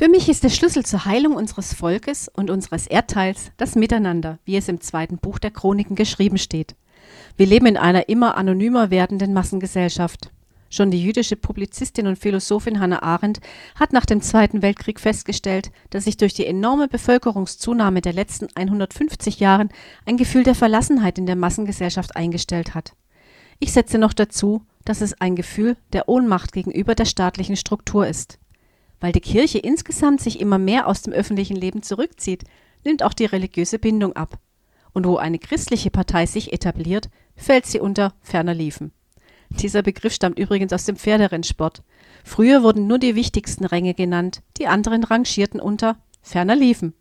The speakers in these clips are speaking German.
Für mich ist der Schlüssel zur Heilung unseres Volkes und unseres Erdteils das Miteinander, wie es im zweiten Buch der Chroniken geschrieben steht. Wir leben in einer immer anonymer werdenden Massengesellschaft. Schon die jüdische Publizistin und Philosophin Hannah Arendt hat nach dem Zweiten Weltkrieg festgestellt, dass sich durch die enorme Bevölkerungszunahme der letzten 150 Jahren ein Gefühl der Verlassenheit in der Massengesellschaft eingestellt hat. Ich setze noch dazu, dass es ein Gefühl der Ohnmacht gegenüber der staatlichen Struktur ist. Weil die Kirche insgesamt sich immer mehr aus dem öffentlichen Leben zurückzieht, nimmt auch die religiöse Bindung ab. Und wo eine christliche Partei sich etabliert, fällt sie unter ferner Liefen. Dieser Begriff stammt übrigens aus dem Pferderennsport. Früher wurden nur die wichtigsten Ränge genannt, die anderen rangierten unter ferner liefen.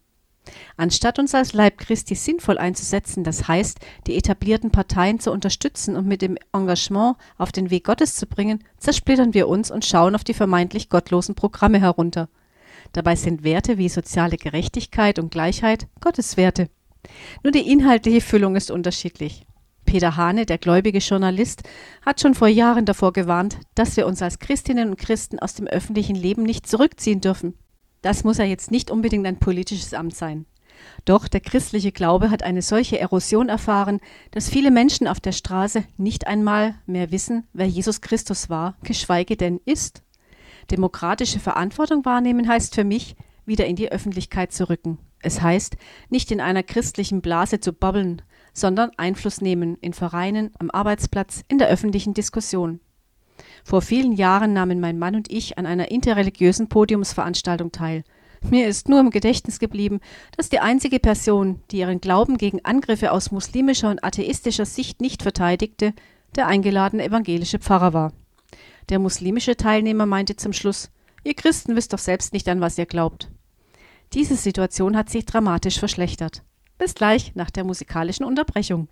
Anstatt uns als Leib Christi sinnvoll einzusetzen, das heißt, die etablierten Parteien zu unterstützen und mit dem Engagement auf den Weg Gottes zu bringen, zersplittern wir uns und schauen auf die vermeintlich gottlosen Programme herunter. Dabei sind Werte wie soziale Gerechtigkeit und Gleichheit Gottes Werte. Nur die inhaltliche Füllung ist unterschiedlich. Peter Hane, der gläubige Journalist, hat schon vor Jahren davor gewarnt, dass wir uns als Christinnen und Christen aus dem öffentlichen Leben nicht zurückziehen dürfen. Das muss ja jetzt nicht unbedingt ein politisches Amt sein. Doch der christliche Glaube hat eine solche Erosion erfahren, dass viele Menschen auf der Straße nicht einmal mehr wissen, wer Jesus Christus war, geschweige denn ist. Demokratische Verantwortung wahrnehmen heißt für mich, wieder in die Öffentlichkeit zu rücken. Es heißt, nicht in einer christlichen Blase zu babbeln, sondern Einfluss nehmen in Vereinen, am Arbeitsplatz, in der öffentlichen Diskussion. Vor vielen Jahren nahmen mein Mann und ich an einer interreligiösen Podiumsveranstaltung teil. Mir ist nur im Gedächtnis geblieben, dass die einzige Person, die ihren Glauben gegen Angriffe aus muslimischer und atheistischer Sicht nicht verteidigte, der eingeladene evangelische Pfarrer war. Der muslimische Teilnehmer meinte zum Schluss, Ihr Christen wisst doch selbst nicht, an was ihr glaubt. Diese Situation hat sich dramatisch verschlechtert. Bis gleich nach der musikalischen Unterbrechung.